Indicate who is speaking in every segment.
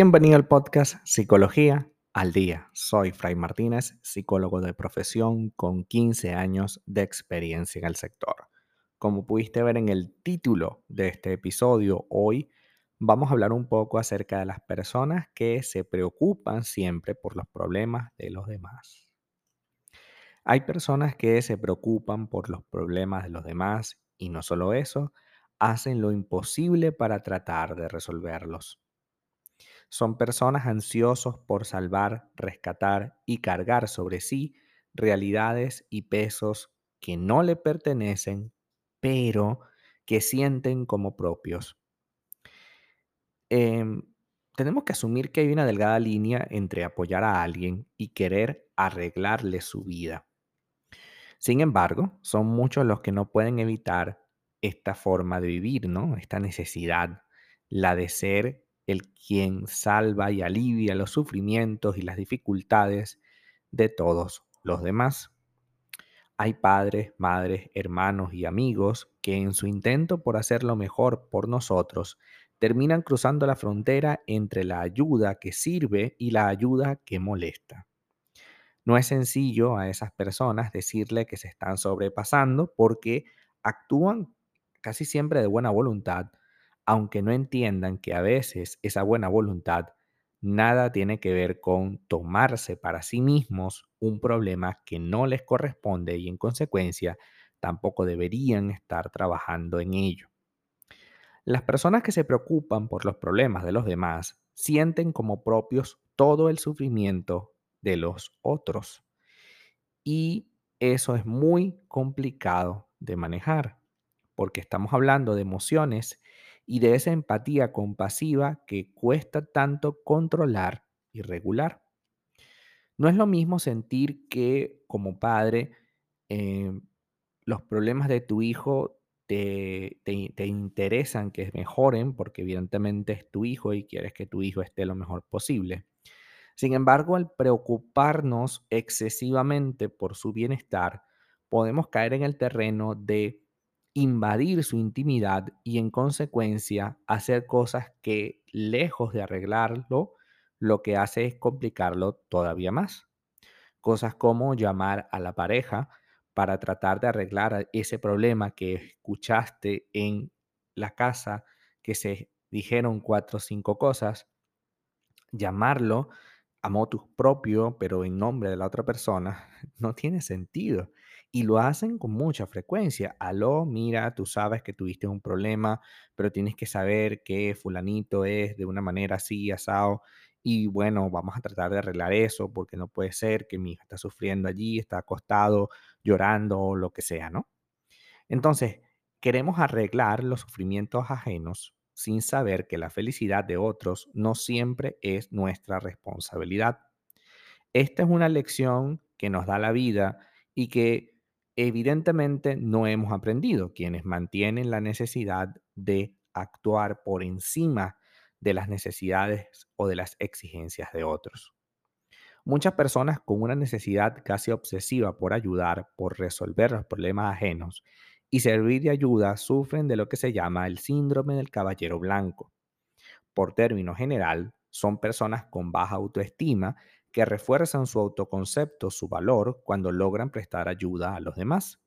Speaker 1: Bienvenido al podcast Psicología al Día. Soy Fray Martínez, psicólogo de profesión con 15 años de experiencia en el sector. Como pudiste ver en el título de este episodio, hoy vamos a hablar un poco acerca de las personas que se preocupan siempre por los problemas de los demás. Hay personas que se preocupan por los problemas de los demás y no solo eso, hacen lo imposible para tratar de resolverlos. Son personas ansiosos por salvar, rescatar y cargar sobre sí realidades y pesos que no le pertenecen, pero que sienten como propios. Em, tenemos que asumir que hay una delgada línea entre apoyar a alguien y querer arreglarle su vida. Sin embargo, son muchos los que no pueden evitar esta forma de vivir, ¿no? Esta necesidad, la de ser el quien salva y alivia los sufrimientos y las dificultades de todos los demás. Hay padres, madres, hermanos y amigos que en su intento por hacer lo mejor por nosotros terminan cruzando la frontera entre la ayuda que sirve y la ayuda que molesta. No es sencillo a esas personas decirle que se están sobrepasando porque actúan casi siempre de buena voluntad, aunque no entiendan que a veces esa buena voluntad nada tiene que ver con tomarse para sí mismos un problema que no les corresponde y en consecuencia tampoco deberían estar trabajando en ello. Las personas que se preocupan por los problemas de los demás sienten como propios todo el sufrimiento de los otros. Y eso es muy complicado de manejar, porque estamos hablando de emociones y de esa empatía compasiva que cuesta tanto controlar y regular. No es lo mismo sentir que como padre em, los problemas de tu hijo te, te, interesan que mejoren porque evidentemente es tu hijo y quieres que tu hijo esté lo mejor posible. Sin embargo, al preocuparnos excesivamente por su bienestar, podemos caer en el terreno de invadir su intimidad y en consecuencia hacer cosas que, lejos de arreglarlo, lo que hace es complicarlo todavía más. Cosas como llamar a la pareja para tratar de arreglar ese problema que escuchaste en la casa, que se dijeron cuatro o cinco cosas, llamarlo a motus propio, pero en nombre de la otra persona, no tiene sentido. Y lo hacen con mucha frecuencia. Aló, mira, tú sabes que tuviste un problema, pero tienes que saber que fulanito es de una manera así, asado. Y bueno, vamos a tratar de arreglar eso porque no puede ser que mi hija está sufriendo allí, está acostado, llorando o lo que sea, ¿no? Entonces, queremos arreglar los sufrimientos ajenos sin saber que la felicidad de otros no siempre es nuestra responsabilidad. Esta es una lección que nos da la vida y que evidentemente no hemos aprendido, quienes mantienen la necesidad de actuar por encima de las necesidades o de las exigencias de otros. Muchas personas con una necesidad casi obsesiva por ayudar, por resolver los problemas ajenos y servir de ayuda sufren de lo que se llama el síndrome del caballero blanco. Por término general, son personas con baja autoestima que refuerzan su autoconcepto, su valor, cuando logran prestar ayuda a los demás.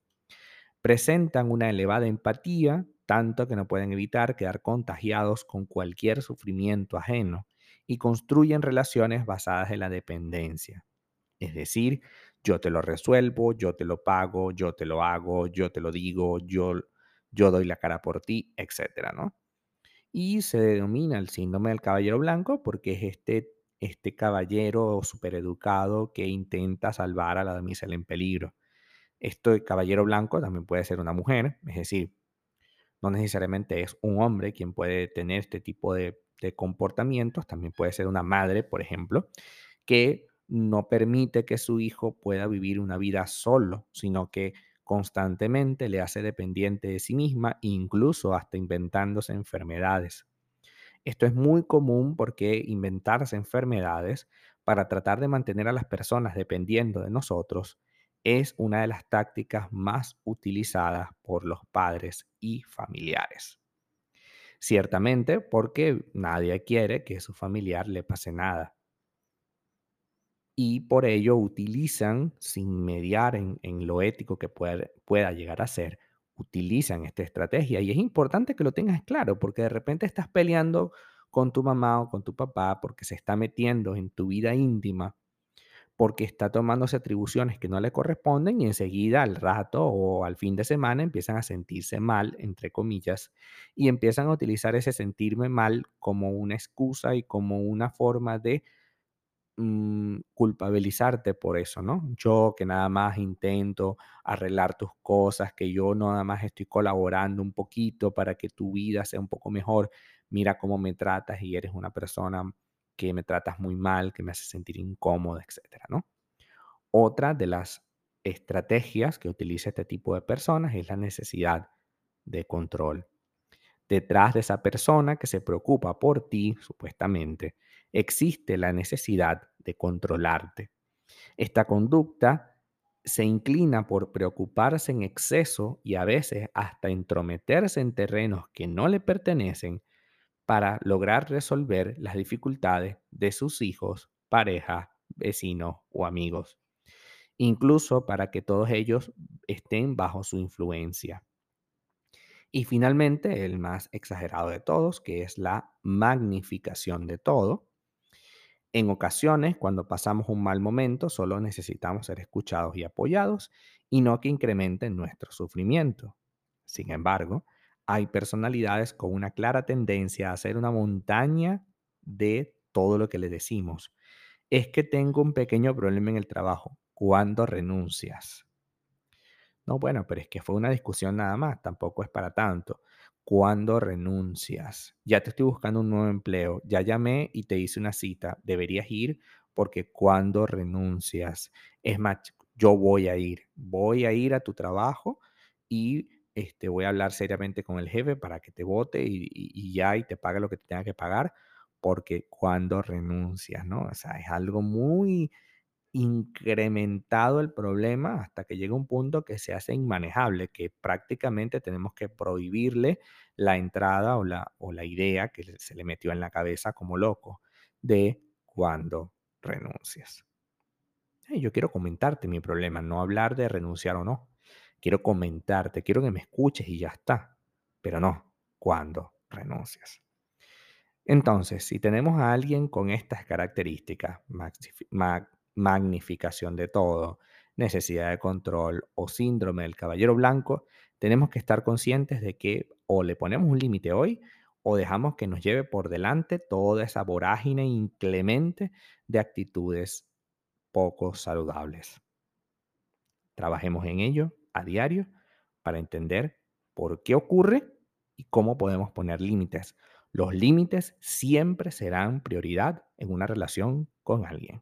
Speaker 1: Presentan una elevada empatía, tanto que no pueden evitar quedar contagiados con cualquier sufrimiento ajeno, y construyen relaciones basadas en la dependencia. Es decir, yo te lo resuelvo, yo te lo pago, yo te lo hago, yo te lo digo, yo, yo doy la cara por ti, etcétera, ¿no? Y se denomina el síndrome del caballero blanco porque es este este caballero supereducado que intenta salvar a la damisela en peligro. Este caballero blanco también puede ser una mujer, es decir, no necesariamente es un hombre quien puede tener este tipo de, de comportamientos, también puede ser una madre, por ejemplo, que no permite que su hijo pueda vivir una vida solo, sino que constantemente le hace dependiente de sí misma, incluso hasta inventándose enfermedades. Esto es muy común porque inventarse enfermedades para tratar de mantener a las personas dependiendo de nosotros es una de las tácticas más utilizadas por los padres y familiares. Ciertamente porque nadie quiere que su familiar le pase nada. Y por ello utilizan, sin mediar en, lo ético que pueda, pueda llegar a ser, utilizan esta estrategia. Y es importante que lo tengas claro, porque de repente estás peleando con tu mamá o con tu papá porque se está metiendo en tu vida íntima porque está tomándose atribuciones que no le corresponden y enseguida al rato o al fin de semana empiezan a sentirse mal, entre comillas, y empiezan a utilizar ese sentirme mal como una excusa y como una forma de mm, culpabilizarte por eso, ¿no? Yo que nada más intento arreglar tus cosas, que yo nada más estoy colaborando un poquito para que tu vida sea un poco mejor, mira cómo me tratas y eres una persona que me tratas muy mal, que me hace sentir incómodo, etcétera, ¿no? Otra de las estrategias que utiliza este tipo de personas es la necesidad de control. Detrás de esa persona que se preocupa por ti, supuestamente, existe la necesidad de controlarte. Esta conducta se inclina por preocuparse en exceso y a veces hasta entrometerse en terrenos que no le pertenecen para lograr resolver las dificultades de sus hijos, pareja, vecinos o amigos, incluso para que todos ellos estén bajo su influencia. Y finalmente, el más exagerado de todos, que es la magnificación de todo. En ocasiones, cuando pasamos un mal momento, solo necesitamos ser escuchados y apoyados y no que incrementen nuestro sufrimiento. Sin embargo, hay personalidades con una clara tendencia a hacer una montaña de todo lo que le decimos. Es que tengo un pequeño problema en el trabajo. ¿Cuándo renuncias? No, bueno, pero es que fue una discusión nada más, tampoco es para tanto. ¿Cuándo renuncias? Ya te estoy buscando un nuevo empleo, ya llamé y te hice una cita, deberías ir porque cuando renuncias, es más, yo voy a ir, voy a ir a tu trabajo y este, voy a hablar seriamente con el jefe para que te vote y, y- y ya y te pague lo que te tenga que pagar, porque cuando renuncias, ¿no? O sea, es algo muy incrementado el problema hasta que llega un punto que se hace inmanejable, que prácticamente tenemos que prohibirle la entrada o la, o la idea que se le metió en la cabeza como loco de cuando renuncias. Yo quiero comentarte mi problema, no hablar de renunciar o no. Quiero comentarte, quiero que me escuches y ya está. Pero no, cuando renuncias. Entonces, si tenemos a alguien con estas características, magnificación de todo, necesidad de control o síndrome del caballero blanco, tenemos que estar conscientes de que o le ponemos un límite hoy o dejamos que nos lleve por delante toda esa vorágine inclemente de actitudes poco saludables. Trabajemos en ello a diario para entender por qué ocurre y cómo podemos poner límites. Los límites siempre serán prioridad en una relación con alguien.